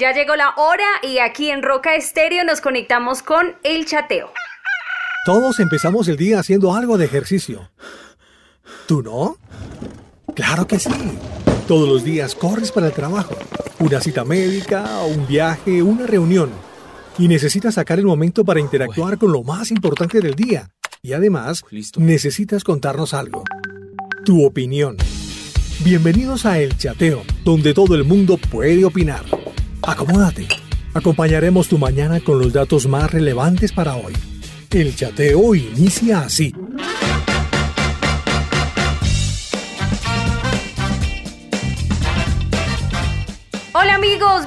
Ya llegó la hora y aquí en Roca Estéreo nos conectamos con el chateo. Todos empezamos el día haciendo algo de ejercicio. ¿Tú no? Claro que sí. Todos los días corres para el trabajo, una cita médica, un viaje, una reunión. Y necesitas sacar el momento para interactuar con lo más importante del día. Y además, necesitas contarnos algo. Tu opinión. Bienvenidos a El Chateo, donde todo el mundo puede opinar. Acomódate. Acompañaremos tu mañana con los datos más relevantes para hoy. El chateo inicia así.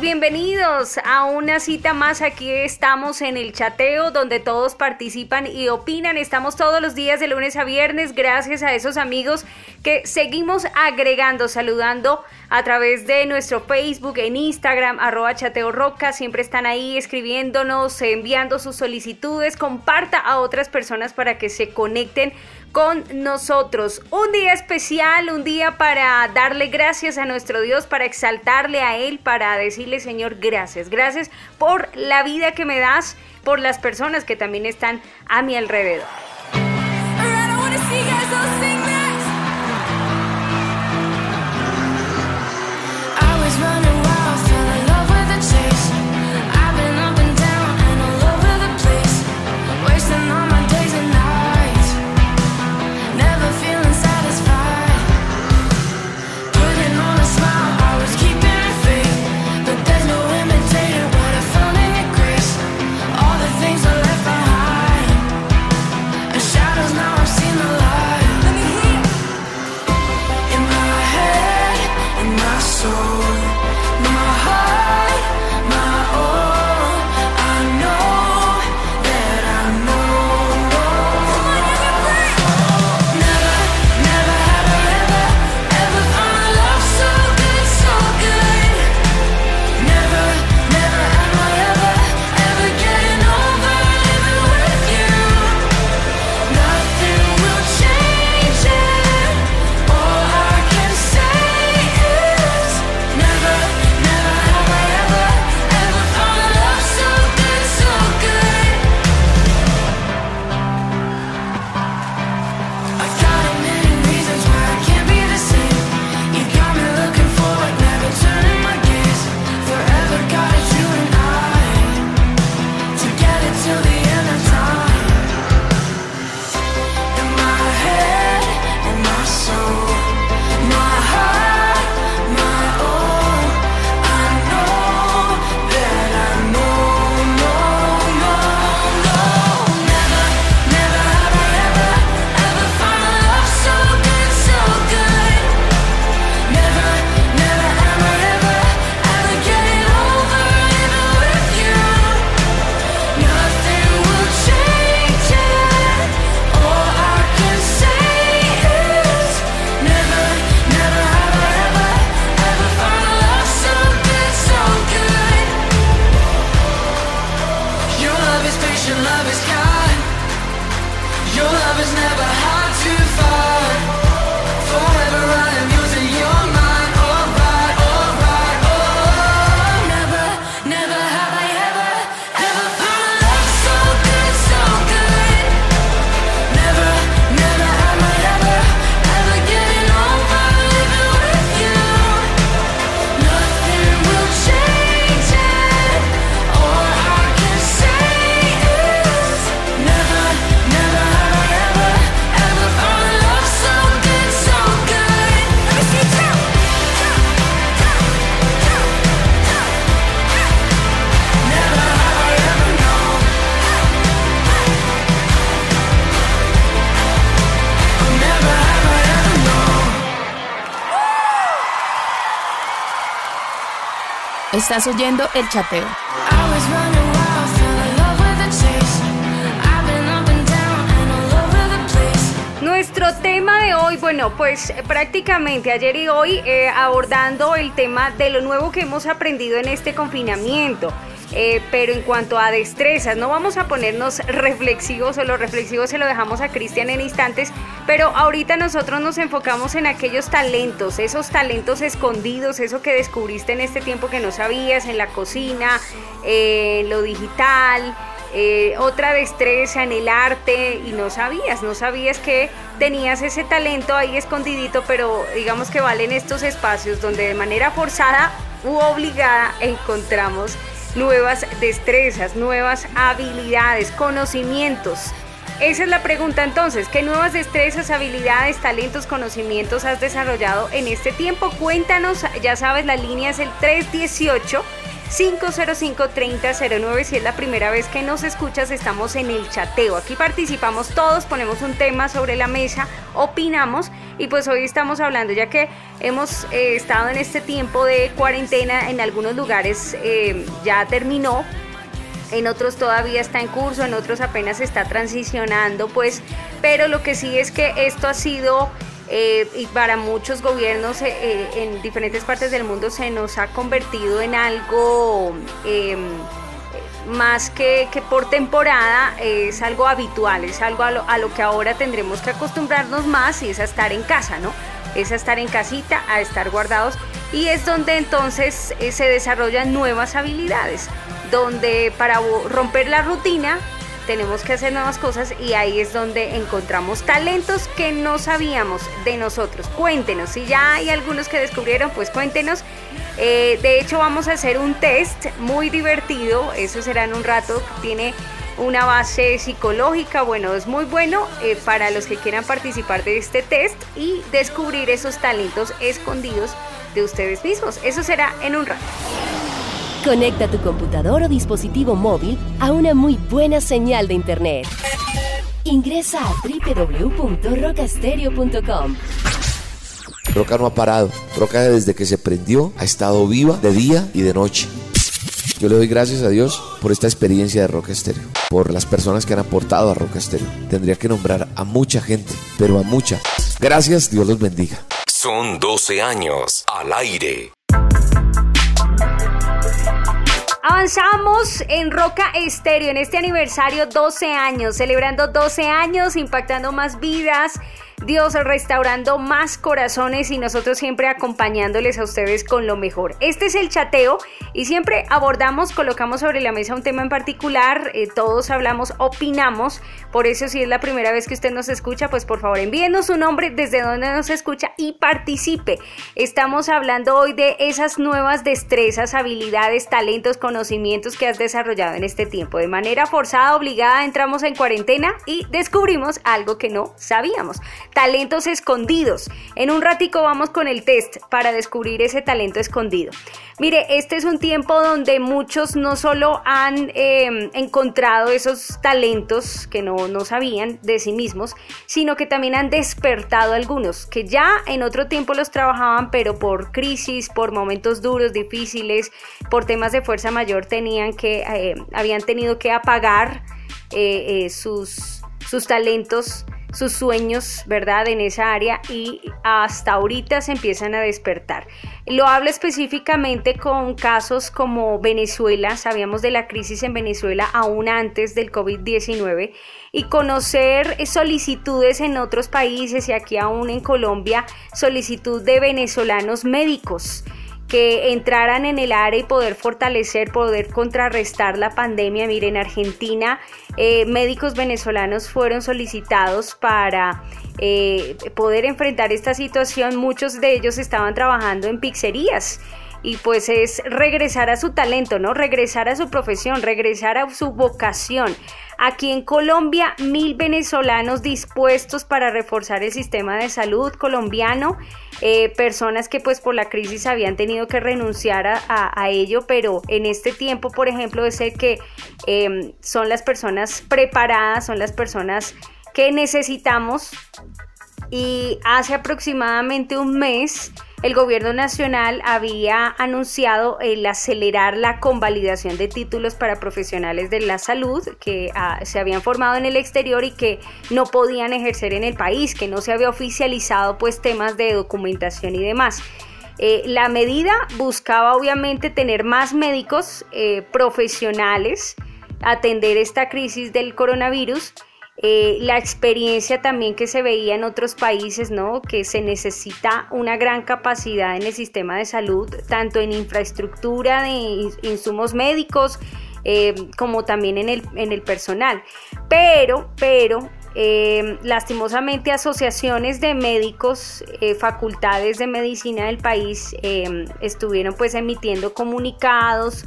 Bienvenidos a una cita más. Aquí estamos en el chateo donde todos participan y opinan. Estamos todos los días de lunes a viernes gracias a esos amigos que seguimos agregando, saludando a través de nuestro Facebook, en Instagram, arroba chateo roca. Siempre están ahí escribiéndonos, enviando sus solicitudes. Comparta a otras personas para que se conecten con nosotros. Un día especial, un día para darle gracias a nuestro Dios, para exaltarle a Él, para decirle Señor, gracias. Gracias por la vida que me das, por las personas que también están a mi alrededor. Estás oyendo el chateo. Nuestro tema de hoy, bueno, pues prácticamente ayer y hoy eh, abordando el tema de lo nuevo que hemos aprendido en este confinamiento. Eh, pero en cuanto a destrezas, no vamos a ponernos reflexivos o los reflexivos se lo dejamos a Cristian en instantes, pero ahorita nosotros nos enfocamos en aquellos talentos, esos talentos escondidos, eso que descubriste en este tiempo que no sabías, en la cocina, en lo digital. Eh, otra destreza en el arte y no sabías, no sabías que tenías ese talento ahí escondidito, pero digamos que valen estos espacios donde de manera forzada u obligada encontramos nuevas destrezas, nuevas habilidades, conocimientos. Esa es la pregunta entonces, ¿qué nuevas destrezas, habilidades, talentos, conocimientos has desarrollado en este tiempo? Cuéntanos, ya sabes, la línea es el 318. 505-3009. Si es la primera vez que nos escuchas, estamos en el chateo. Aquí participamos todos, ponemos un tema sobre la mesa, opinamos y pues hoy estamos hablando, ya que hemos eh, estado en este tiempo de cuarentena, en algunos lugares eh, ya terminó, en otros todavía está en curso, en otros apenas está transicionando, pues, pero lo que sí es que esto ha sido eh, y para muchos gobiernos en diferentes partes del mundo se nos ha convertido en algo em, más que, que, por temporada, es algo habitual, es algo a lo, a lo, que ahora tendremos que acostumbrarnos más y es a estar en casa, ¿no? Es a estar en casita, a estar guardados y es donde entonces eh, se desarrollan nuevas habilidades, donde para romper la rutina tenemos que hacer nuevas cosas y ahí es donde encontramos talentos que no sabíamos de nosotros. Cuéntenos, si ya hay algunos que descubrieron, pues cuéntenos. Eh, de hecho, vamos a hacer un test muy divertido, eso será en un rato, tiene una base psicológica, bueno, es muy bueno eh, para los que quieran participar de este test y descubrir esos talentos escondidos de ustedes mismos. Eso será en un rato. Conecta tu computador o dispositivo móvil a una muy buena señal de Internet. Ingresa a www.rocastereo.com. Roca no ha parado. Roca desde que se prendió ha estado viva de día y de noche. Yo le doy gracias a Dios por esta experiencia de Roca Estéreo, por las personas que han aportado a Roca Estéreo. Tendría que nombrar a mucha gente, pero a mucha. Gracias, Dios los bendiga. Son 12 años al aire. Avanzamos en Roca Estéreo en este aniversario 12 años, celebrando 12 años, impactando más vidas Dios restaurando más corazones y nosotros siempre acompañándoles a ustedes con lo mejor. Este es el chateo y siempre abordamos, colocamos sobre la mesa un tema en particular, eh, todos hablamos, opinamos, por eso si es la primera vez que usted nos escucha, pues por favor envíenos su nombre, desde donde nos escucha y participe. Estamos hablando hoy de esas nuevas destrezas, habilidades, talentos, conocimientos que has desarrollado en este tiempo. De manera forzada, obligada, entramos en cuarentena y descubrimos algo que no sabíamos talentos escondidos. En un ratico vamos con el test para descubrir ese talento escondido. Mire, este es un tiempo donde muchos no solo han em, encontrado esos talentos que no, no sabían de sí mismos, sino que también han despertado algunos que ya en otro tiempo los trabajaban, pero por crisis, por momentos duros, difíciles, por temas de fuerza mayor, tenían que, eh, habían tenido que apagar eh, eh, sus, sus talentos sus sueños, ¿verdad? En esa área y hasta ahorita se empiezan a despertar. Lo hablo específicamente con casos como Venezuela, sabíamos de la crisis en Venezuela aún antes del COVID-19 y conocer solicitudes en otros países y aquí aún en Colombia, solicitud de venezolanos médicos que entraran en el área y poder fortalecer, poder contrarrestar la pandemia. Miren, en Argentina eh, médicos venezolanos fueron solicitados para eh, poder enfrentar esta situación. Muchos de ellos estaban trabajando en pizzerías y pues es regresar a su talento, ¿no? Regresar a su profesión, regresar a su vocación. Aquí en Colombia, mil venezolanos dispuestos para reforzar el sistema de salud colombiano, eh, personas que pues por la crisis habían tenido que renunciar a, ello, pero en este tiempo, por ejemplo, es el que em, son las personas preparadas, son las personas que necesitamos y hace aproximadamente un mes el gobierno nacional había anunciado el acelerar la convalidación de títulos para profesionales de la salud que ah, se habían formado en el exterior y que no podían ejercer en el país, que no se había oficializado pues temas de documentación y demás. Eh, la medida buscaba obviamente tener más médicos eh, profesionales, atender esta crisis del coronavirus. Eh, la experiencia también que se veía en otros países, ¿no? Que se necesita una gran capacidad en el sistema de salud, tanto en infraestructura de insumos médicos, como también en el, en el personal. Pero, pero eh, lastimosamente, asociaciones de médicos, eh, facultades de medicina del país eh, estuvieron pues emitiendo comunicados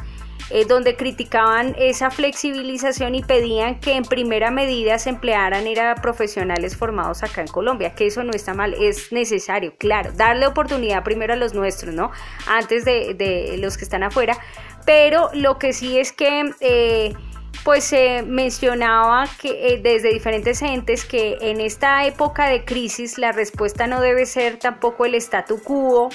donde criticaban esa flexibilización y pedían que en primera medida se emplearan era profesionales formados acá en Colombia, que eso no está mal, es necesario, claro, darle oportunidad primero a los nuestros, ¿no? Antes de, los que están afuera, pero lo que sí es que pues se mencionaba que eh, desde diferentes entes que en esta época de crisis la respuesta no debe ser tampoco el statu quo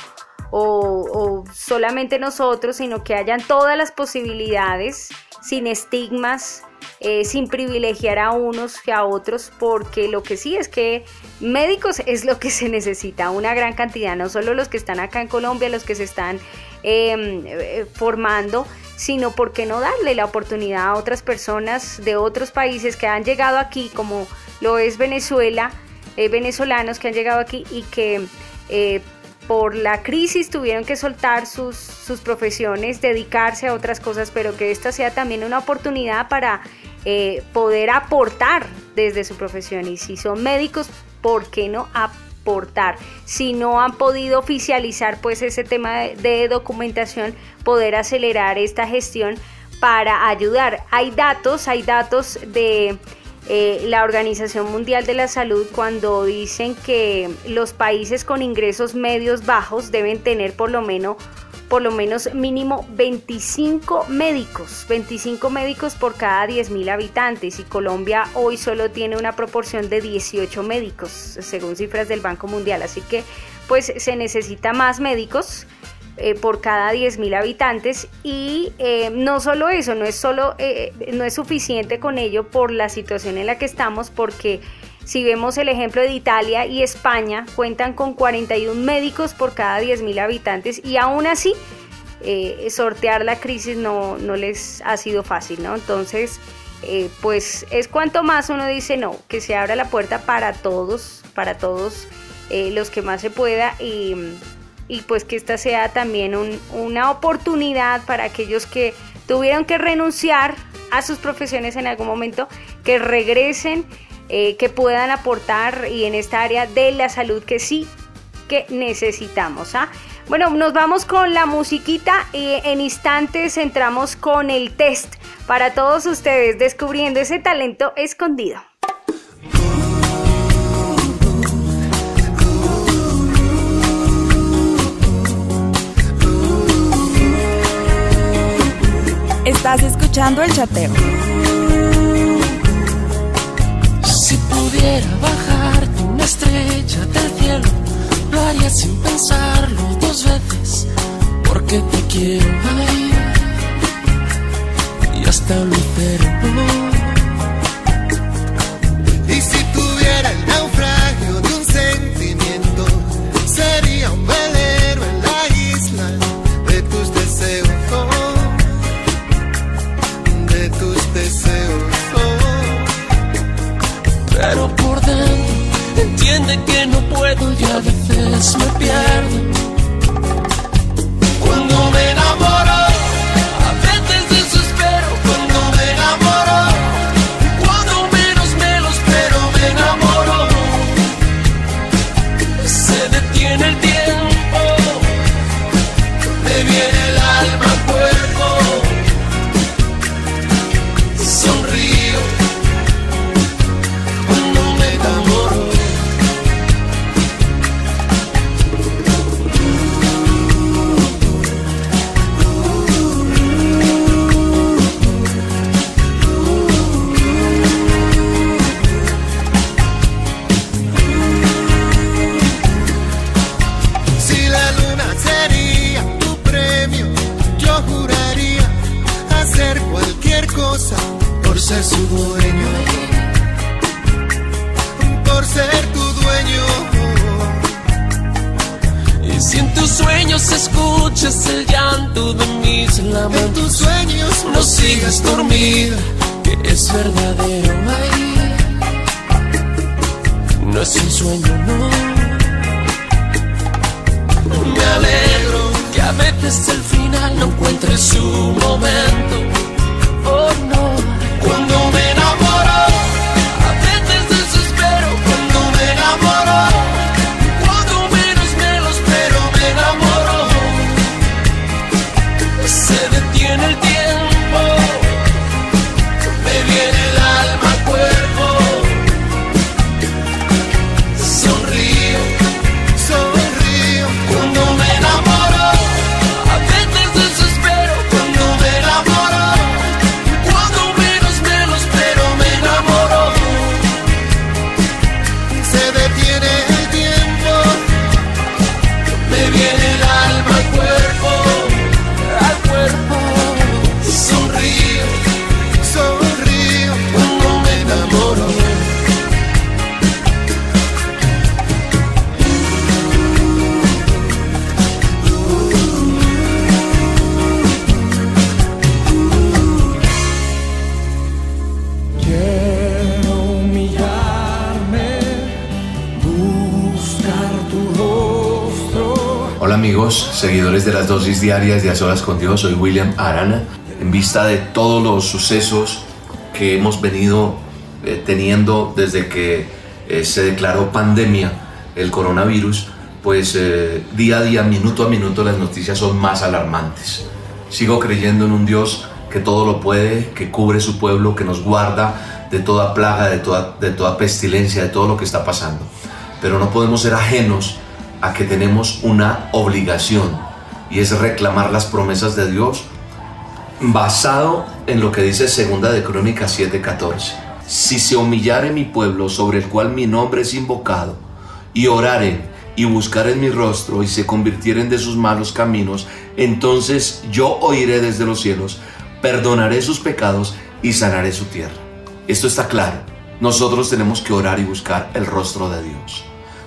o, solamente nosotros, sino que hayan todas las posibilidades sin estigmas, eh, sin privilegiar a unos que a otros, porque lo que sí es que médicos es lo que se necesita, una gran cantidad, no solo los que están acá en Colombia, los que se están em, eh, formando, sino por qué no darle la oportunidad a otras personas de otros países que han llegado aquí, como lo es Venezuela, eh, venezolanos que han llegado aquí y que eh, por la crisis tuvieron que soltar sus, sus, profesiones, dedicarse a otras cosas, pero que esta sea también una oportunidad para eh, poder aportar desde su profesión. Y si son médicos, ¿por qué no aportar? Si no han podido oficializar pues ese tema de, documentación, poder acelerar esta gestión para ayudar. Hay datos, hay datos de eh, la Organización Mundial de la Salud cuando dicen que los países con ingresos medios bajos deben tener por lo menos por lo menos mínimo 25 médicos, 25 médicos por cada 10.000 habitantes y Colombia hoy solo tiene una proporción de 18 médicos, según cifras del Banco Mundial, así que pues se necesita más médicos. Eh, por cada 10.000 habitantes y eh, no solo eso, no es solo eh, no es suficiente con ello por la situación en la que estamos porque si vemos el ejemplo de Italia y España, cuentan con 41 médicos por cada 10.000 habitantes y aún así sortear la crisis no, no, les ha sido fácil, ¿no? Entonces, pues es cuanto más uno dice no, que se abra la puerta para todos, para todos los que más se pueda y, y pues que esta sea también una oportunidad para aquellos que tuvieron que renunciar a sus profesiones en algún momento, que regresen eh, que puedan aportar y en esta área de la salud que sí que necesitamos. ¿ah? Bueno, nos vamos con la musiquita y en instantes entramos con el test para todos ustedes descubriendo ese talento escondido. Estás escuchando el chateo. pudiera bajarte una estrella del cielo, lo haría sin pensarlo dos veces, porque te quiero ahí y hasta lo espero. Veces me pierdo. Diarias de A Solas con Dios, soy William Arana. En vista de todos los sucesos que hemos venido eh, teniendo desde que eh, se declaró pandemia el coronavirus, pues eh, día a día, minuto a minuto, las noticias son más alarmantes. Sigo creyendo en un Dios que todo lo puede, que cubre su pueblo, que nos guarda de toda plaga, de toda, de toda pestilencia, de todo lo que está pasando. Pero no podemos ser ajenos a que tenemos una obligación y es reclamar las promesas de Dios basado en lo que dice segunda de Crónicas 7:14. Si se humillare mi pueblo sobre el cual mi nombre es invocado y oraren y buscaren mi rostro y se convirtieren de sus malos caminos, entonces yo oiré desde los cielos, perdonaré sus pecados y sanaré su tierra. Esto está claro. Nosotros tenemos que orar y buscar el rostro de Dios.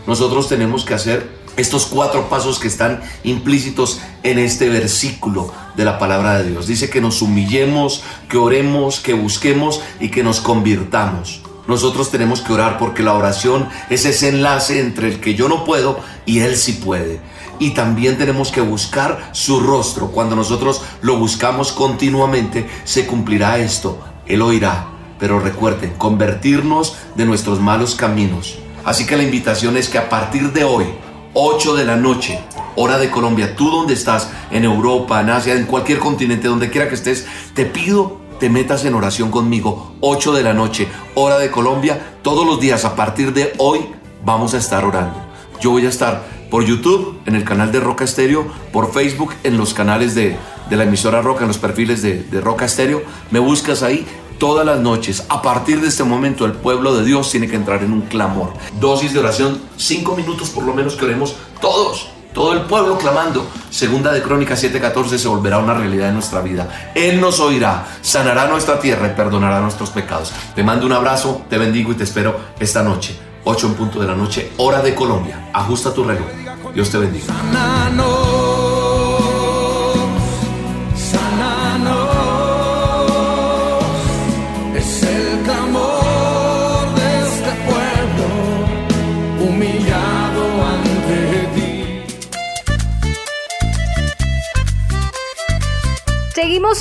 Nosotros tenemos que hacer estos cuatro pasos que están implícitos en este versículo de la palabra de Dios. Dice que nos humillemos, que oremos, que busquemos y que nos convirtamos. Nosotros tenemos que orar porque la oración es ese enlace entre el que yo no puedo y Él sí puede. Y también tenemos que buscar su rostro. Cuando nosotros lo buscamos continuamente, se cumplirá esto. Él oirá. Pero recuerden, convertirnos de nuestros malos caminos. Así que la invitación es que a partir de hoy, 8 de la noche, hora de Colombia, tú donde estás, en Europa, en Asia, en cualquier continente, donde quiera que estés, te pido te metas en oración conmigo. 8 de la noche, hora de Colombia, todos los días a partir de hoy vamos a estar orando. Yo voy a estar por YouTube, en el canal de Roca Estéreo, por Facebook, en los canales de, de la emisora Roca, en los perfiles de, de Roca Estéreo. Me buscas ahí todas las noches. A partir de este momento, el pueblo de Dios tiene que entrar en un clamor. Dosis de oración, cinco minutos por lo menos que oremos todos. Todo el pueblo clamando. Segunda de Crónicas 7:14 se volverá una realidad en nuestra vida. Él nos oirá, sanará nuestra tierra y perdonará nuestros pecados. Te mando un abrazo, te bendigo y te espero esta noche. 8 en punto de la noche, hora de Colombia. Ajusta tu reloj. Dios te bendiga.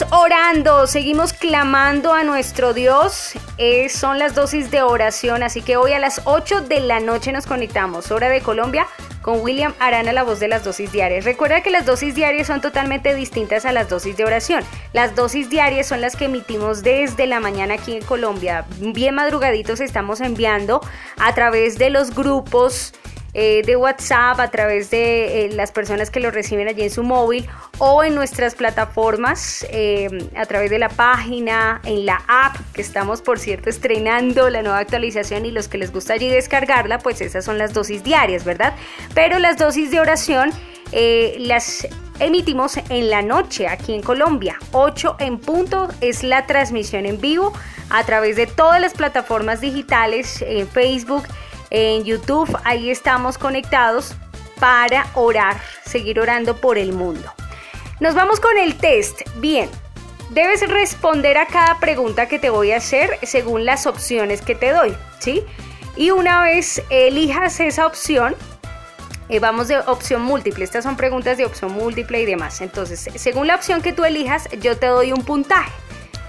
Orando, seguimos clamando a nuestro Dios. Eh, son las dosis de oración, así que hoy a las 8 de la noche nos conectamos, hora de Colombia, con William Arana, la voz de las dosis diarias. Recuerda que las dosis diarias son totalmente distintas a las dosis de oración. Las dosis diarias son las que emitimos desde la mañana aquí en Colombia. Bien madrugaditos estamos enviando a través de los grupos eh, de WhatsApp, a través de eh, las personas que lo reciben allí en su móvil o en nuestras plataformas, eh, a través de la página, en la app, que estamos por cierto estrenando la nueva actualización y los que les gusta allí descargarla, pues esas son las dosis diarias, ¿verdad? Pero las dosis de oración las emitimos en la noche aquí en Colombia. 8 en punto es la transmisión en vivo a través de todas las plataformas digitales, en Facebook, en YouTube, ahí estamos conectados para orar, seguir orando por el mundo. Nos vamos con el test. Bien, debes responder a cada pregunta que te voy a hacer según las opciones que te doy, ¿sí? Y una vez elijas esa opción, eh, vamos de opción múltiple. Estas son preguntas de opción múltiple y demás. Entonces, según la opción que tú elijas, yo te doy un puntaje,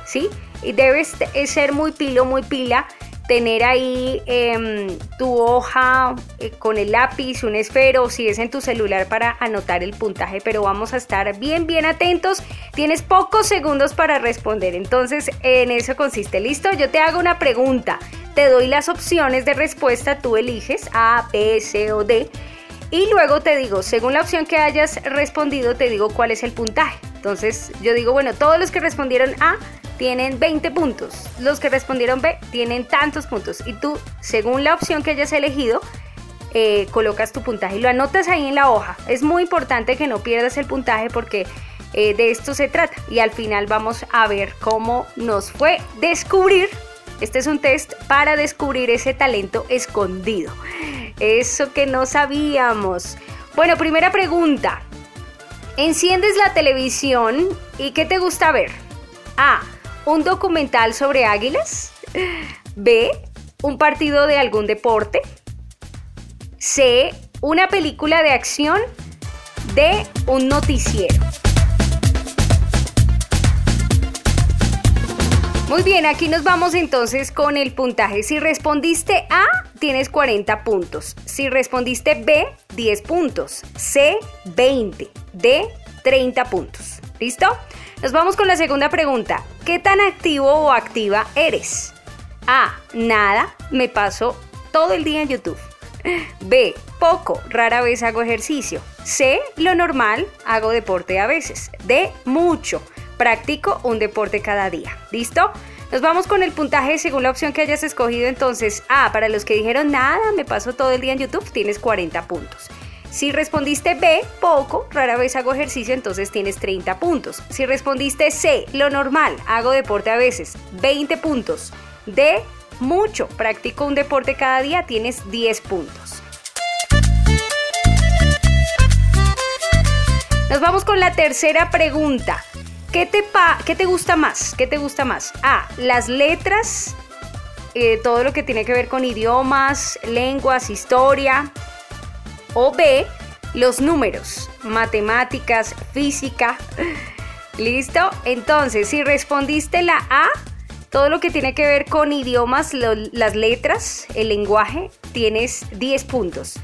¿sí? Y debes ser muy pilo, muy pila tener ahí em, tu hoja eh, con el lápiz, un esfero, si es en tu celular para anotar el puntaje, pero vamos a estar bien, bien atentos. Tienes pocos segundos para responder, entonces en eso consiste. Listo, yo te hago una pregunta, te doy las opciones de respuesta, tú eliges A, B, C o D. Y luego te digo, según la opción que hayas respondido, te digo cuál es el puntaje. Entonces yo digo, bueno, todos los que respondieron A tienen 20 puntos. Los que respondieron B tienen tantos puntos. Y tú, según la opción que hayas elegido, eh, colocas tu puntaje y lo anotas ahí en la hoja. Es muy importante que no pierdas el puntaje porque eh, de esto se trata. Y al final vamos a ver cómo nos fue descubrir. Este es un test para descubrir ese talento escondido. Eso que no sabíamos. Bueno, primera pregunta. Enciendes la televisión y ¿qué te gusta ver? A un documental sobre águilas. B, un partido de algún deporte. C, una película de acción. D, un noticiero. Muy bien, aquí nos vamos entonces con el puntaje. Si respondiste A, tienes 40 puntos. Si respondiste B, 10 puntos. C, 20. D, 30 puntos. ¿Listo? Nos vamos con la segunda pregunta. ¿Qué tan activo o activa eres? A. Nada. Me paso todo el día en YouTube. B. Poco. Rara vez hago ejercicio. C. Lo normal. Hago deporte a veces. D. Mucho. Practico un deporte cada día. ¿Listo? Nos vamos con el puntaje según la opción que hayas escogido. Entonces, A, para los que dijeron nada, me paso todo el día en YouTube, tienes 40 puntos. Si respondiste B, poco, rara vez hago ejercicio, entonces tienes 30 puntos. Si respondiste C, lo normal, hago deporte a veces, 20 puntos. D, mucho, practico un deporte cada día, tienes 10 puntos. Nos vamos con la tercera pregunta. ¿Qué te, qué te gusta más? ¿Qué te gusta más? A, las letras, eh, todo lo que tiene que ver con idiomas, lenguas, historia, o B, los números, matemáticas, física. ¿Listo? Entonces, si respondiste la A, todo lo que tiene que ver con idiomas, las letras, el lenguaje, tienes 10 puntos.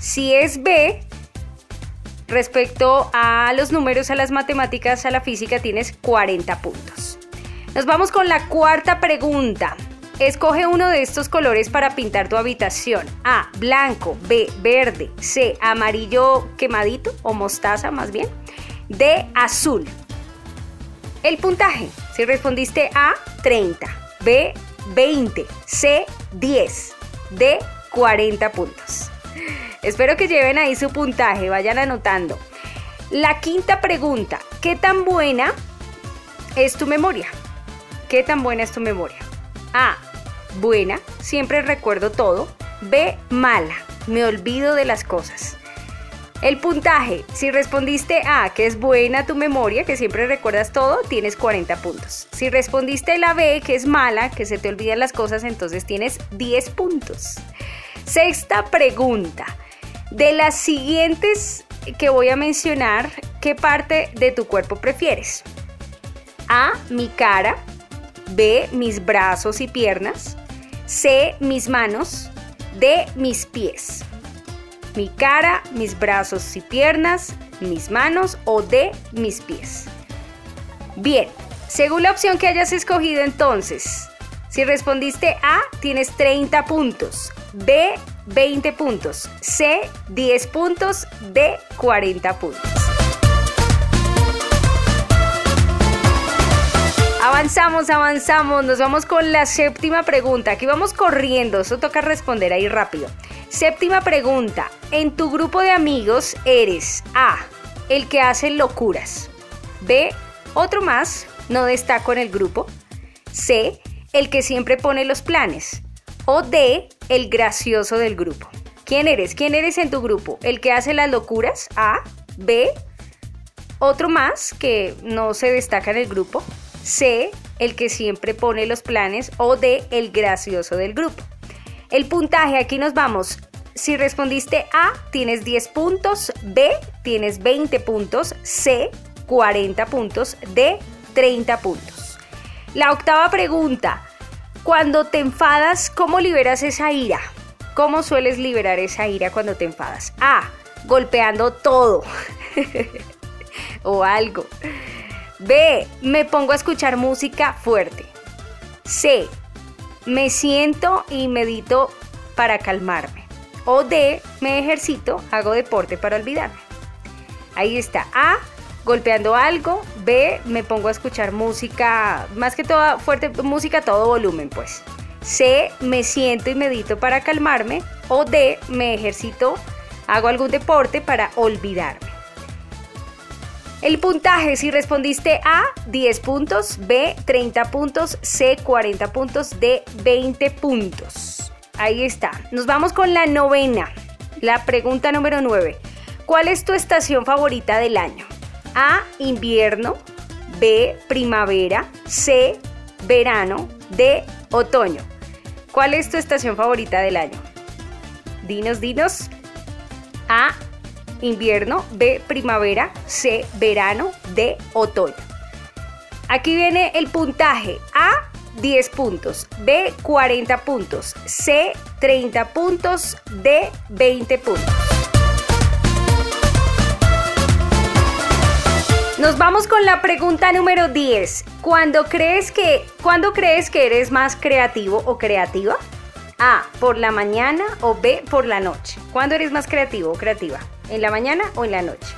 Si es B, respecto a los números, a las matemáticas, a la física, tienes 40 puntos. Nos vamos con la cuarta pregunta. Escoge uno de estos colores para pintar tu habitación. A, blanco, B, verde, C, amarillo quemadito o mostaza más bien. D, azul. El puntaje, si respondiste A, 30, B, 20, C, 10, D, 40 puntos. Espero que lleven ahí su puntaje, vayan anotando. La quinta pregunta, ¿qué tan buena es tu memoria? ¿Qué tan buena es tu memoria? A, buena, siempre recuerdo todo. B, mala, me olvido de las cosas. El puntaje, si respondiste A, que es buena tu memoria, que siempre recuerdas todo, tienes 40 puntos. Si respondiste la B, que es mala, que se te olvidan las cosas, entonces tienes 10 puntos. Sexta pregunta. De las siguientes que voy a mencionar, ¿qué parte de tu cuerpo prefieres? A, mi cara. B, mis brazos y piernas. C, mis manos. D, mis pies. Mi cara, mis brazos y piernas, mis manos o D, mis pies. Bien, según la opción que hayas escogido entonces, si respondiste A, tienes 30 puntos. B, 20 puntos. C, 10 puntos. D, 40 puntos. Avanzamos, avanzamos, nos vamos con la séptima pregunta. Aquí vamos corriendo, eso toca responder ahí rápido. Séptima pregunta. En tu grupo de amigos eres A, el que hace locuras. B, otro más, no destaco en el grupo. C, el que siempre pone los planes. O D, el gracioso del grupo. ¿Quién eres? ¿Quién eres en tu grupo? ¿El que hace las locuras? A. B. Otro más que no se destaca en el grupo. C. El que siempre pone los planes. O D. El gracioso del grupo. El puntaje, aquí nos vamos. Si respondiste A, tienes 10 puntos. B, tienes 20 puntos. C, 40 puntos. D, 30 puntos. La octava pregunta. Cuando te enfadas, ¿cómo liberas esa ira? ¿Cómo sueles liberar esa ira cuando te enfadas? A. Golpeando todo. o algo. B. Me pongo a escuchar música fuerte. C. Me siento y medito para calmarme. O D. Me ejercito, hago deporte para olvidarme. Ahí está. A golpeando algo. B, me pongo a escuchar música, más que toda fuerte, música a todo volumen, pues. C, me siento y medito para calmarme. O D, me ejercito, hago algún deporte para olvidarme. El puntaje, si respondiste A, 10 puntos, B, 30 puntos, C, 40 puntos, D, 20 puntos. Ahí está. Nos vamos con la novena. La pregunta número 9. ¿Cuál es tu estación favorita del año? A, invierno, B, primavera, C, verano, D, otoño. ¿Cuál es tu estación favorita del año? Dinos, dinos. A, invierno, B, primavera, C, verano, D, otoño. Aquí viene el puntaje. A, 10 puntos, B, 40 puntos, C, 30 puntos, D, 20 puntos. Nos vamos con la pregunta número 10. ¿Cuándo crees que, ¿Cuándo crees que eres más creativo o creativa? A, por la mañana o B, por la noche. ¿Cuándo eres más creativo o creativa? ¿En la mañana o en la noche?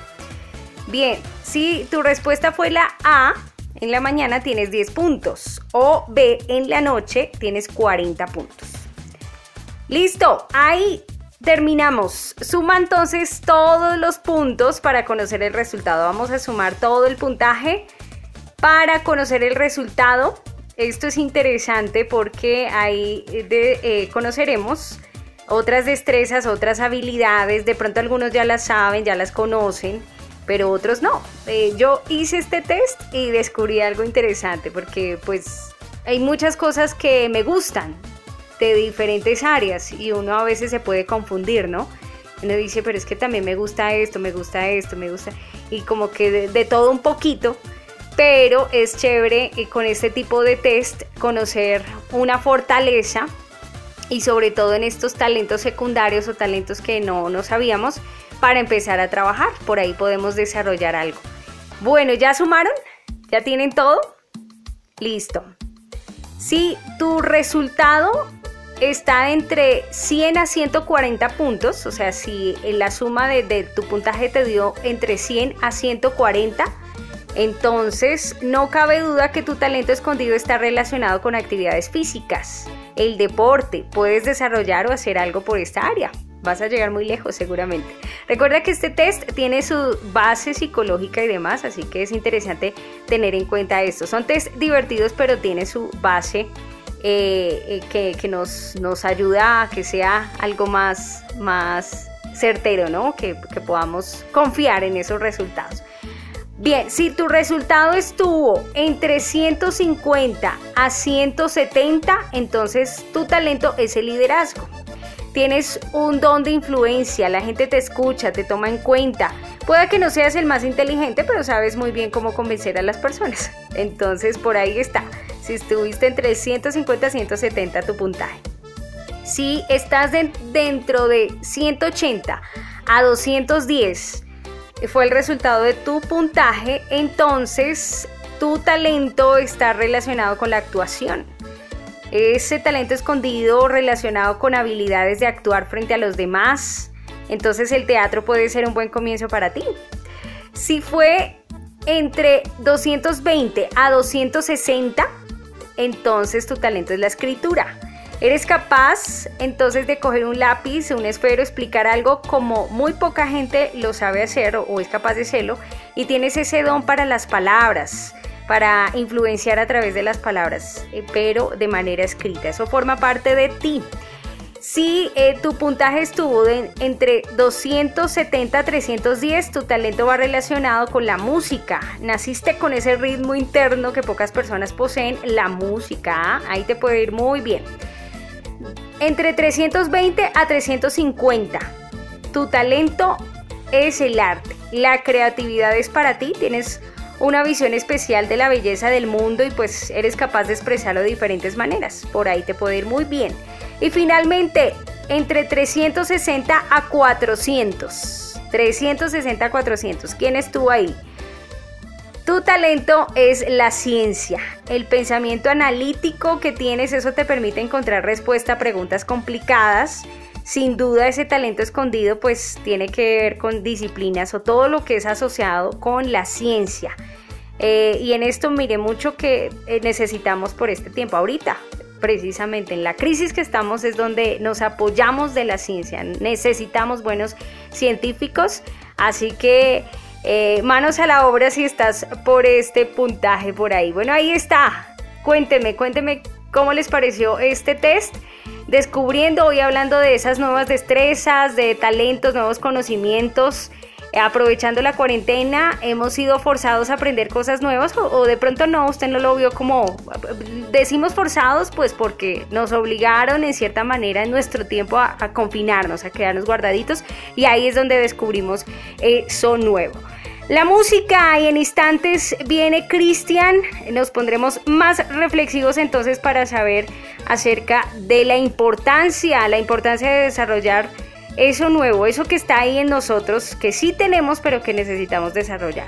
Bien, si tu respuesta fue la A, en la mañana tienes 10 puntos. O B, en la noche tienes 40 puntos. Listo, ahí Terminamos. Suma entonces todos los puntos para conocer el resultado. Vamos a sumar todo el puntaje para conocer el resultado. Esto es interesante porque ahí eh, conoceremos otras destrezas, otras habilidades. De pronto algunos ya las saben, ya las conocen, pero otros no. Eh, yo hice este test y descubrí algo interesante porque pues hay muchas cosas que me gustan de diferentes áreas y uno a veces se puede confundir, ¿no? Uno dice, pero es que también me gusta esto, me gusta esto, me gusta, y como que de, todo un poquito, pero es chévere eh, con este tipo de test conocer una fortaleza y sobre todo en estos talentos secundarios o talentos que no, no sabíamos para empezar a trabajar. Por ahí podemos desarrollar algo. Bueno, ¿ya sumaron? ¿Ya tienen todo? Listo. Si tu resultado está entre 100 a 140 puntos, o sea, si la suma de, tu puntaje te dio entre 100 a 140, entonces no cabe duda que tu talento escondido está relacionado con actividades físicas, el deporte, puedes desarrollar o hacer algo por esta área. Vas a llegar muy lejos seguramente. Recuerda que este test tiene su base psicológica y demás, así que es interesante tener en cuenta esto. Son test divertidos, pero tiene su base eh, eh, que, nos, ayuda a que sea algo más, más certero, ¿no? Que podamos confiar en esos resultados. Bien, si tu resultado estuvo entre 150 a 170, entonces tu talento es el liderazgo. Tienes un don de influencia, la gente te escucha, te toma en cuenta. Puede que no seas el más inteligente, pero sabes muy bien cómo convencer a las personas. Entonces, por ahí está si estuviste entre 150 y 170 tu puntaje. Si estás dentro de 180 a 210 fue el resultado de tu puntaje, entonces tu talento está relacionado con la actuación. Ese talento escondido relacionado con habilidades de actuar frente a los demás, entonces el teatro puede ser un buen comienzo para ti. Si fue entre 220 a 260, entonces tu talento es la escritura. Eres capaz entonces de coger un lápiz, un esfero, explicar algo como muy poca gente lo sabe hacer o es capaz de hacerlo y tienes ese don para las palabras, para influenciar a través de las palabras, eh, pero de manera escrita. Eso forma parte de ti. Si eh, tu puntaje estuvo entre 270 a 310, tu talento va relacionado con la música. Naciste con ese ritmo interno que pocas personas poseen, la música. ¿ah? Ahí te puede ir muy bien. Entre 320 a 350, tu talento es el arte. La creatividad es para ti. Tienes una visión especial de la belleza del mundo y pues eres capaz de expresarlo de diferentes maneras. Por ahí te puede ir muy bien. Y finalmente, entre 360 a 400. 360 a 400. ¿Quién estuvo ahí? Tu talento es la ciencia, el pensamiento analítico que tienes, eso te permite encontrar respuesta a preguntas complicadas. Sin duda ese talento escondido pues tiene que ver con disciplinas o todo lo que es asociado con la ciencia. Eh, y en esto mire mucho que eh, necesitamos por este tiempo. Ahorita, precisamente en la crisis que estamos es donde nos apoyamos de la ciencia. Necesitamos buenos científicos. Así que eh, manos a la obra si estás por este puntaje por ahí. Bueno, ahí está. Cuénteme, cuénteme cómo les pareció este test. Descubriendo, hoy hablando de esas nuevas destrezas, de talentos, nuevos conocimientos. Eh, Aprovechando la cuarentena, hemos sido forzados a aprender cosas nuevas o, de pronto no, usted no lo vio como, decimos forzados pues porque nos obligaron en cierta manera en nuestro tiempo a, a confinarnos, a quedarnos guardaditos y ahí es donde descubrimos eso nuevo. La música y en instantes viene Cristian, nos pondremos más reflexivos entonces para saber acerca de la importancia, la importancia de desarrollar eso nuevo, eso que está ahí en nosotros, que sí tenemos pero que necesitamos desarrollar.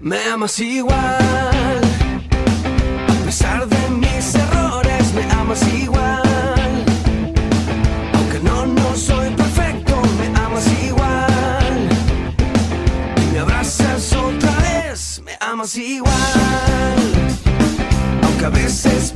Me amas igual, igual. Aunque a veces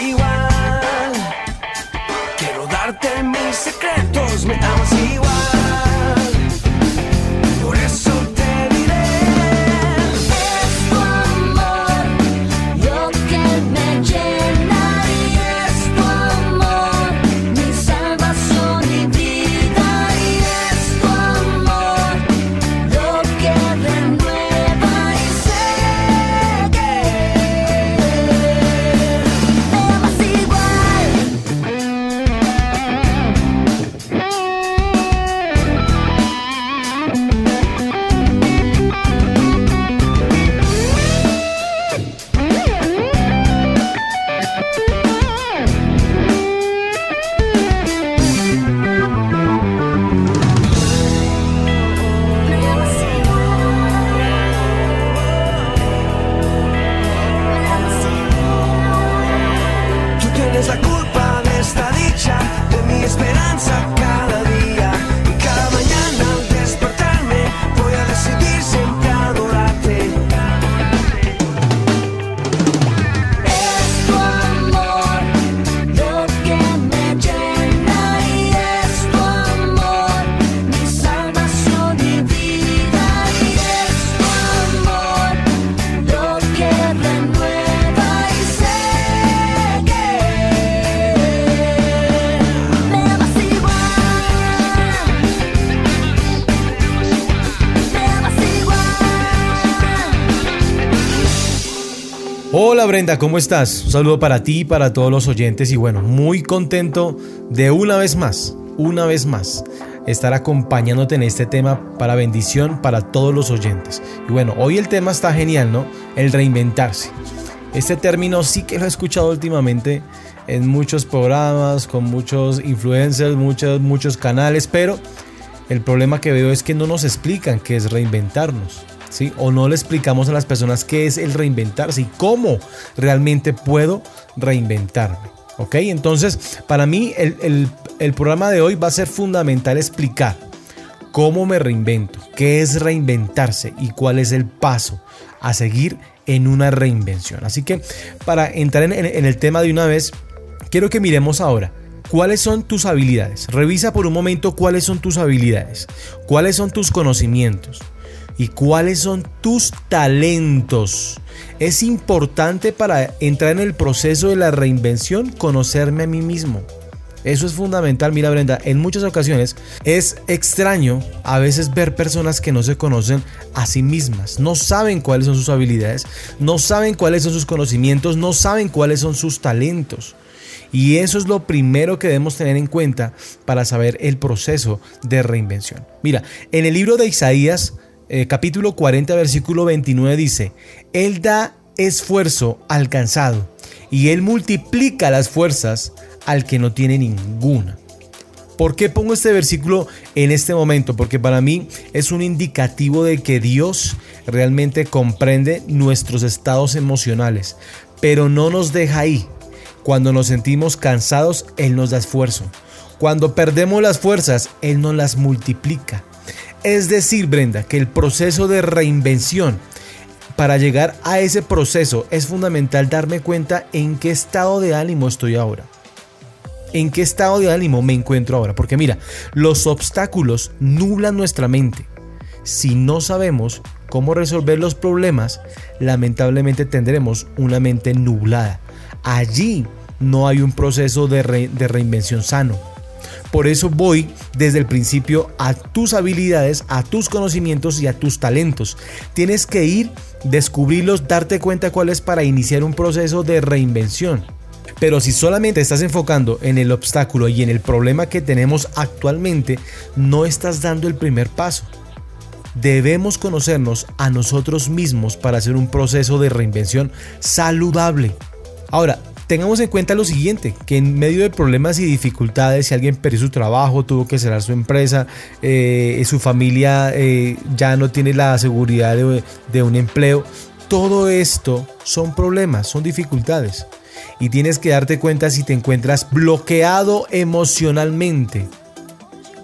igual. Quiero darte mis secretos, me amas igual. Hola Brenda, ¿cómo estás? Un saludo para ti y para todos los oyentes y bueno, muy contento de una vez más, una vez más, estar acompañándote en este tema para bendición para todos los oyentes. Y bueno, hoy el tema está genial, ¿no? El reinventarse. Este término sí que lo he escuchado últimamente en muchos programas, con muchos influencers, muchos, muchos canales, pero el problema que veo es que no nos explican qué es reinventarnos. O no le explicamos a las personas qué es el reinventarse y cómo realmente puedo reinventarme. ¿Ok? Entonces, para mí el, el programa de hoy va a ser fundamental explicar cómo me reinvento, qué es reinventarse y cuál es el paso a seguir en una reinvención. Así que para entrar en, el tema de una vez, quiero que miremos ahora. ¿Cuáles son tus habilidades? Revisa por un momento cuáles son tus habilidades, cuáles son tus conocimientos y cuáles son tus talentos. Es importante para entrar en el proceso de la reinvención conocerme a mí mismo. Eso es fundamental, mira Brenda, en muchas ocasiones es extraño a veces ver personas que no se conocen a sí mismas, no saben cuáles son sus habilidades, no saben cuáles son sus conocimientos, no saben cuáles son sus talentos. Y eso es lo primero que debemos tener en cuenta para saber el proceso de reinvención. Mira, en el libro de Isaías, eh, capítulo 40, versículo 29 dice, Él da esfuerzo alcanzado y Él multiplica las fuerzas al que no tiene ninguna. ¿Por qué pongo este versículo en este momento? Porque para mí es un indicativo de que Dios realmente comprende nuestros estados emocionales, pero no nos deja ahí. Cuando nos sentimos cansados, Él nos da esfuerzo. Cuando perdemos las fuerzas, Él nos las multiplica. Es decir, Brenda, que el proceso de reinvención, para llegar a ese proceso, es fundamental darme cuenta en qué estado de ánimo estoy ahora en qué estado de ánimo me encuentro ahora. Porque mira, los obstáculos nublan nuestra mente. Si no sabemos cómo resolver los problemas, lamentablemente tendremos una mente nublada. Allí no hay un proceso de, reinvención sano. Por eso voy desde el principio a tus habilidades, a tus conocimientos y a tus talentos. Tienes que ir, descubrirlos, darte cuenta cuál es para iniciar un proceso de reinvención. Pero si solamente estás enfocando en el obstáculo y en el problema que tenemos actualmente, no estás dando el primer paso. Debemos conocernos a nosotros mismos para hacer un proceso de reinvención saludable. Ahora, tengamos en cuenta lo siguiente, que en medio de problemas y dificultades, si alguien perdió su trabajo, tuvo que cerrar su empresa, eh, su familia eh, ya no tiene la seguridad de un empleo, todo esto son problemas, son dificultades y tienes que darte cuenta si te encuentras bloqueado emocionalmente.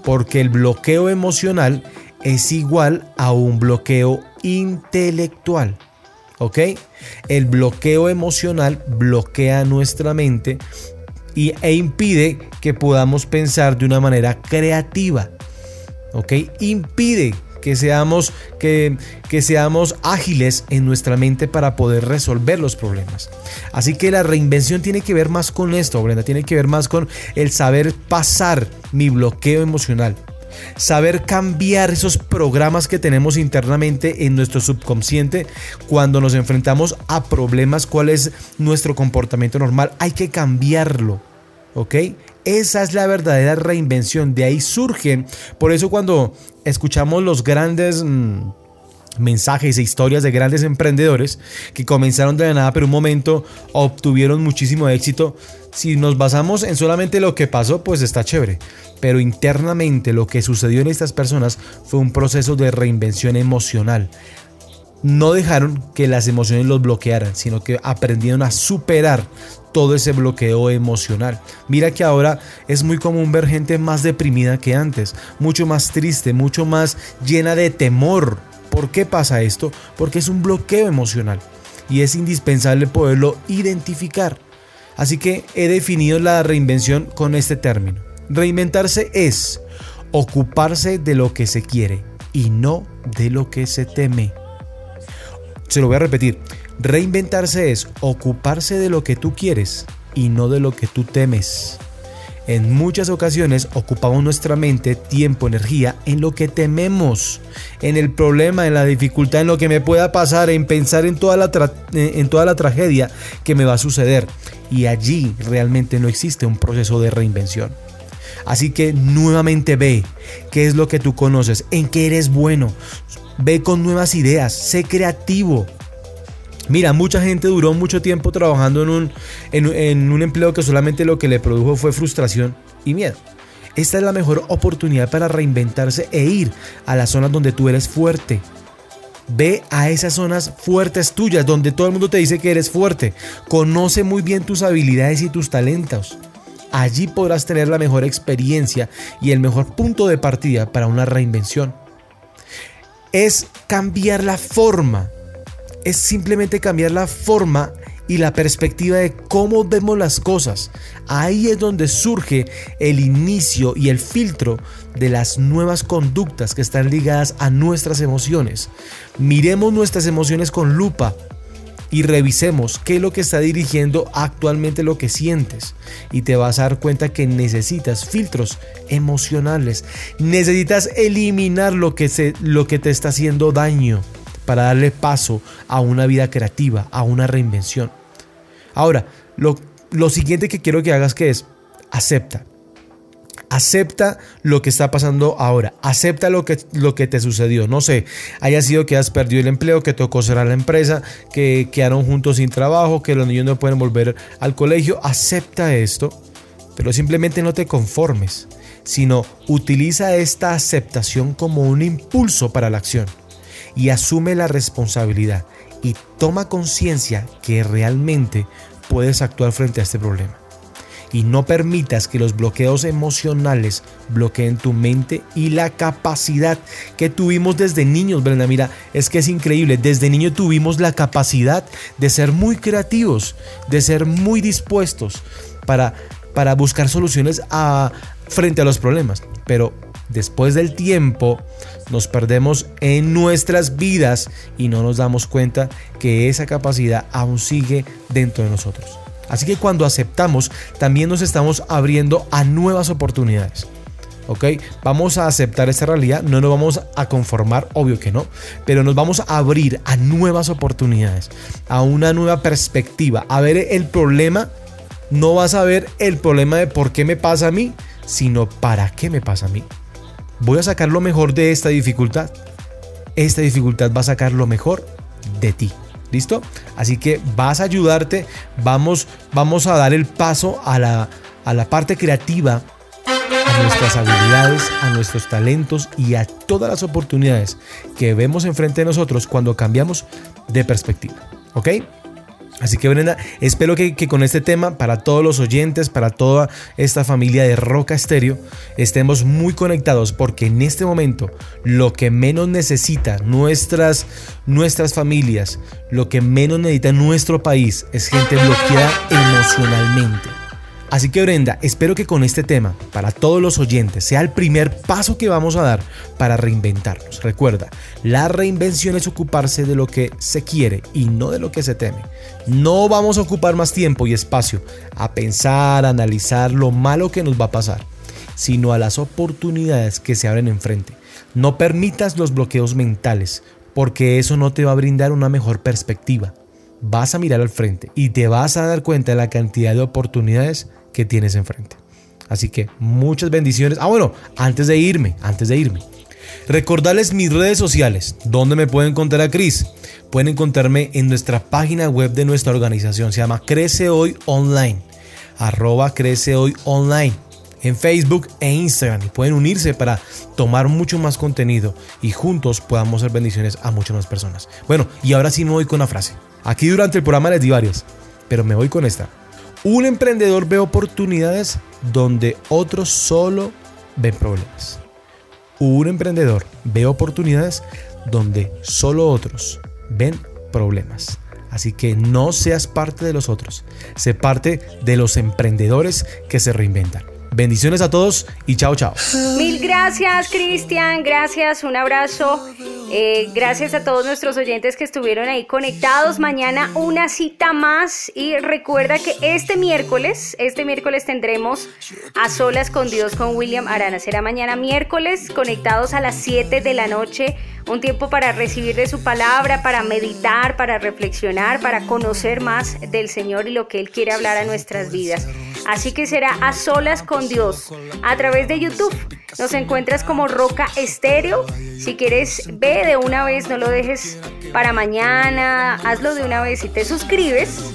Porque el bloqueo emocional es igual a un bloqueo intelectual. ¿Ok? El bloqueo emocional bloquea nuestra mente y, e impide que podamos pensar de una manera creativa. ¿Ok? Impide que seamos, que, que seamos ágiles en nuestra mente para poder resolver los problemas. Así que la reinvención tiene que ver más con esto, Brenda, tiene que ver más con el saber pasar mi bloqueo emocional. Saber cambiar esos programas que tenemos internamente en nuestro subconsciente cuando nos enfrentamos a problemas, cuál es nuestro comportamiento normal, hay que cambiarlo. ¿ok? Esa es la verdadera reinvención, de ahí surgen. Por eso cuando escuchamos los grandes... Mm, mensajes e historias de grandes emprendedores que comenzaron de la nada pero un momento obtuvieron muchísimo éxito. Si nos basamos en solamente lo que pasó, pues está chévere. Pero internamente lo que sucedió en estas personas fue un proceso de reinvención emocional no dejaron que las emociones los bloquearan, sino que aprendieron a superar todo ese bloqueo emocional. Mira que ahora es muy común ver gente más deprimida que antes, mucho más triste, mucho más llena de temor. ¿Por qué pasa esto? Porque es un bloqueo emocional y es indispensable poderlo identificar. Así que he definido la reinvención con este término. Reinventarse es ocuparse de lo que se quiere y no de lo que se teme. Se lo voy a repetir. Reinventarse es ocuparse de lo que tú quieres y no de lo que tú temes. En muchas ocasiones ocupamos nuestra mente, tiempo, energía en lo que tememos, en el problema, en la dificultad, en lo que me pueda pasar, en pensar en toda la, tra- en toda la tragedia que me va a suceder. Y allí realmente no existe un proceso de reinvención. Así que nuevamente ve qué es lo que tú conoces, en qué eres bueno. Ve con nuevas ideas, sé creativo. Mira, mucha gente duró mucho tiempo trabajando en un, en, un empleo que solamente lo que le produjo fue frustración y miedo. Esta es la mejor oportunidad para reinventarse e ir a las zonas donde tú eres fuerte. Ve a esas zonas fuertes tuyas, donde todo el mundo te dice que eres fuerte. Conoce muy bien tus habilidades y tus talentos. Allí podrás tener la mejor experiencia y el mejor punto de partida para una reinvención. Es cambiar la forma. Es simplemente cambiar la forma y la perspectiva de cómo vemos las cosas. Ahí es donde surge el inicio y el filtro de las nuevas conductas que están ligadas a nuestras emociones. Miremos nuestras emociones con lupa y revisemos qué es lo que está dirigiendo actualmente lo que sientes. Y te vas a dar cuenta que necesitas filtros emocionales. Necesitas eliminar lo que, se, lo que te está haciendo daño para darle paso a una vida creativa, a una reinvención. Ahora, lo, lo siguiente que quiero que hagas que es, acepta. Acepta lo que está pasando ahora. Acepta lo que, lo que te sucedió. No sé, haya sido que has perdido el empleo, que tocó cerrar la empresa, que quedaron juntos sin trabajo, que los niños no pueden volver al colegio. Acepta esto, pero simplemente no te conformes, sino utiliza esta aceptación como un impulso para la acción y asume la responsabilidad y toma conciencia que realmente puedes actuar frente a este problema. Y no permitas que los bloqueos emocionales bloqueen tu mente y la capacidad que tuvimos desde niños, Brenda. Mira, es que es increíble. Desde niño tuvimos la capacidad de ser muy creativos, de ser muy dispuestos para, para buscar soluciones frente a los problemas. Pero después del tiempo nos perdemos en nuestras vidas y no nos damos cuenta que esa capacidad aún sigue dentro de nosotros. Así que cuando aceptamos, también nos estamos abriendo a nuevas oportunidades. ¿Ok? Vamos a aceptar esta realidad, no nos vamos a conformar, obvio que no, pero nos vamos a abrir a nuevas oportunidades, a una nueva perspectiva, a ver el problema. No vas a ver el problema de por qué me pasa a mí, sino para qué me pasa a mí. Voy a sacar lo mejor de esta dificultad. Esta dificultad va a sacar lo mejor de ti. ¿Listo? Así que vas a ayudarte, vamos, vamos a dar el paso a la, a la parte creativa, a nuestras habilidades, a nuestros talentos y a todas las oportunidades que vemos enfrente de nosotros cuando cambiamos de perspectiva. ¿Ok? Así que Brenda, espero que, que, con este tema, para todos los oyentes, para toda esta familia de Roca Estéreo, estemos muy conectados porque en este momento lo que menos necesita nuestras, nuestras familias, lo que menos necesita nuestro país es gente bloqueada emocionalmente. Así que Brenda, espero que con este tema, para todos los oyentes, sea el primer paso que vamos a dar para reinventarnos. Recuerda, la reinvención es ocuparse de lo que se quiere y no de lo que se teme. No vamos a ocupar más tiempo y espacio a pensar, a analizar lo malo que nos va a pasar, sino a las oportunidades que se abren enfrente. No permitas los bloqueos mentales, porque eso no te va a brindar una mejor perspectiva. Vas a mirar al frente y te vas a dar cuenta de la cantidad de oportunidades que tienes enfrente. Así que muchas bendiciones. Ah, bueno, antes de irme, antes de irme. Recordarles mis redes sociales, donde me pueden encontrar a Cris. Pueden encontrarme en nuestra página web de nuestra organización, se llama Crece Hoy Online, arroba Crece Hoy Online, en Facebook e Instagram. Y pueden unirse para tomar mucho más contenido y juntos podamos hacer bendiciones a muchas más personas. Bueno, y ahora sí me voy con una frase. Aquí durante el programa les di varias, pero me voy con esta. Un emprendedor ve oportunidades donde otros solo ven problemas. Un emprendedor ve oportunidades donde solo otros ven problemas. Así que no seas parte de los otros, sé parte de los emprendedores que se reinventan. Bendiciones a todos y chao chao. Mil gracias Cristian, gracias, un abrazo Eh, gracias a todos nuestros oyentes que estuvieron ahí conectados. Mañana una cita más y recuerda que este miércoles, este miércoles tendremos a solas con Dios con William Arana. Será mañana miércoles conectados a las 7 de la noche. Un tiempo para recibir de su palabra, para meditar, para reflexionar, para conocer más del Señor y lo que Él quiere hablar a nuestras vidas. Así que será a solas con Dios a través de YouTube. Nos encuentras como Roca Estéreo. Si quieres, ve de una vez, no lo dejes para mañana, hazlo de una vez y te suscribes.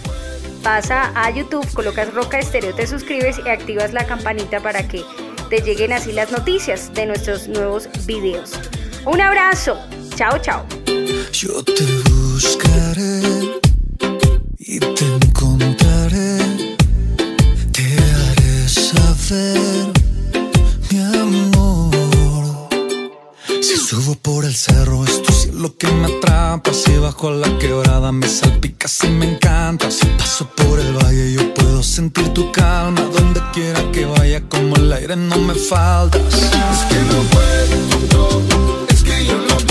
Pasa a YouTube, colocas Roca Estéreo, te suscribes y activas la campanita para que te lleguen así las noticias de nuestros nuevos videos. Un abrazo. Chao, chao. Yo te buscaré y te encontraré. Mi amor. Si subo por el cerro, es tu cielo que me atrapa. Si bajo la quebrada, me salpicas y me encanta. Si paso por el valle, yo puedo sentir tu calma. Donde quiera que vaya, como el aire, no me faltas. Es que no puedo, es que yo no puedo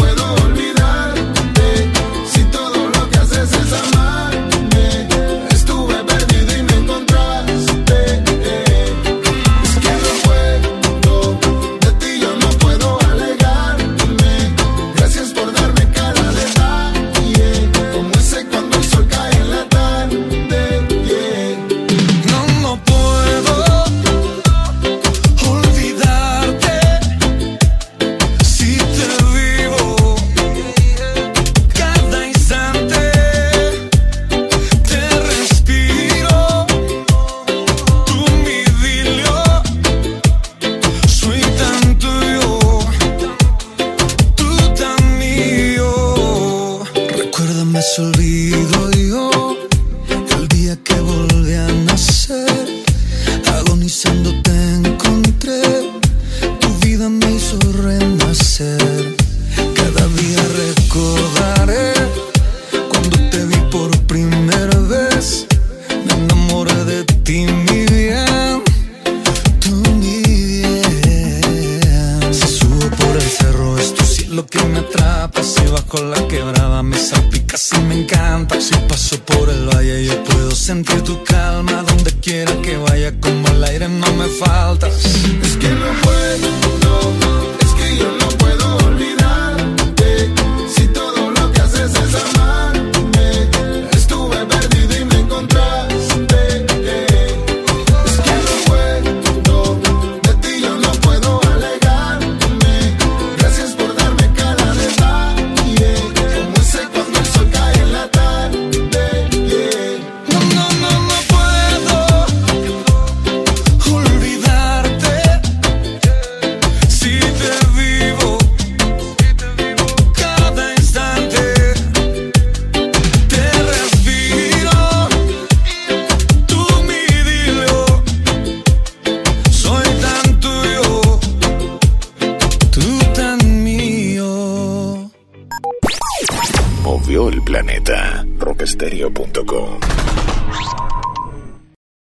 agonizando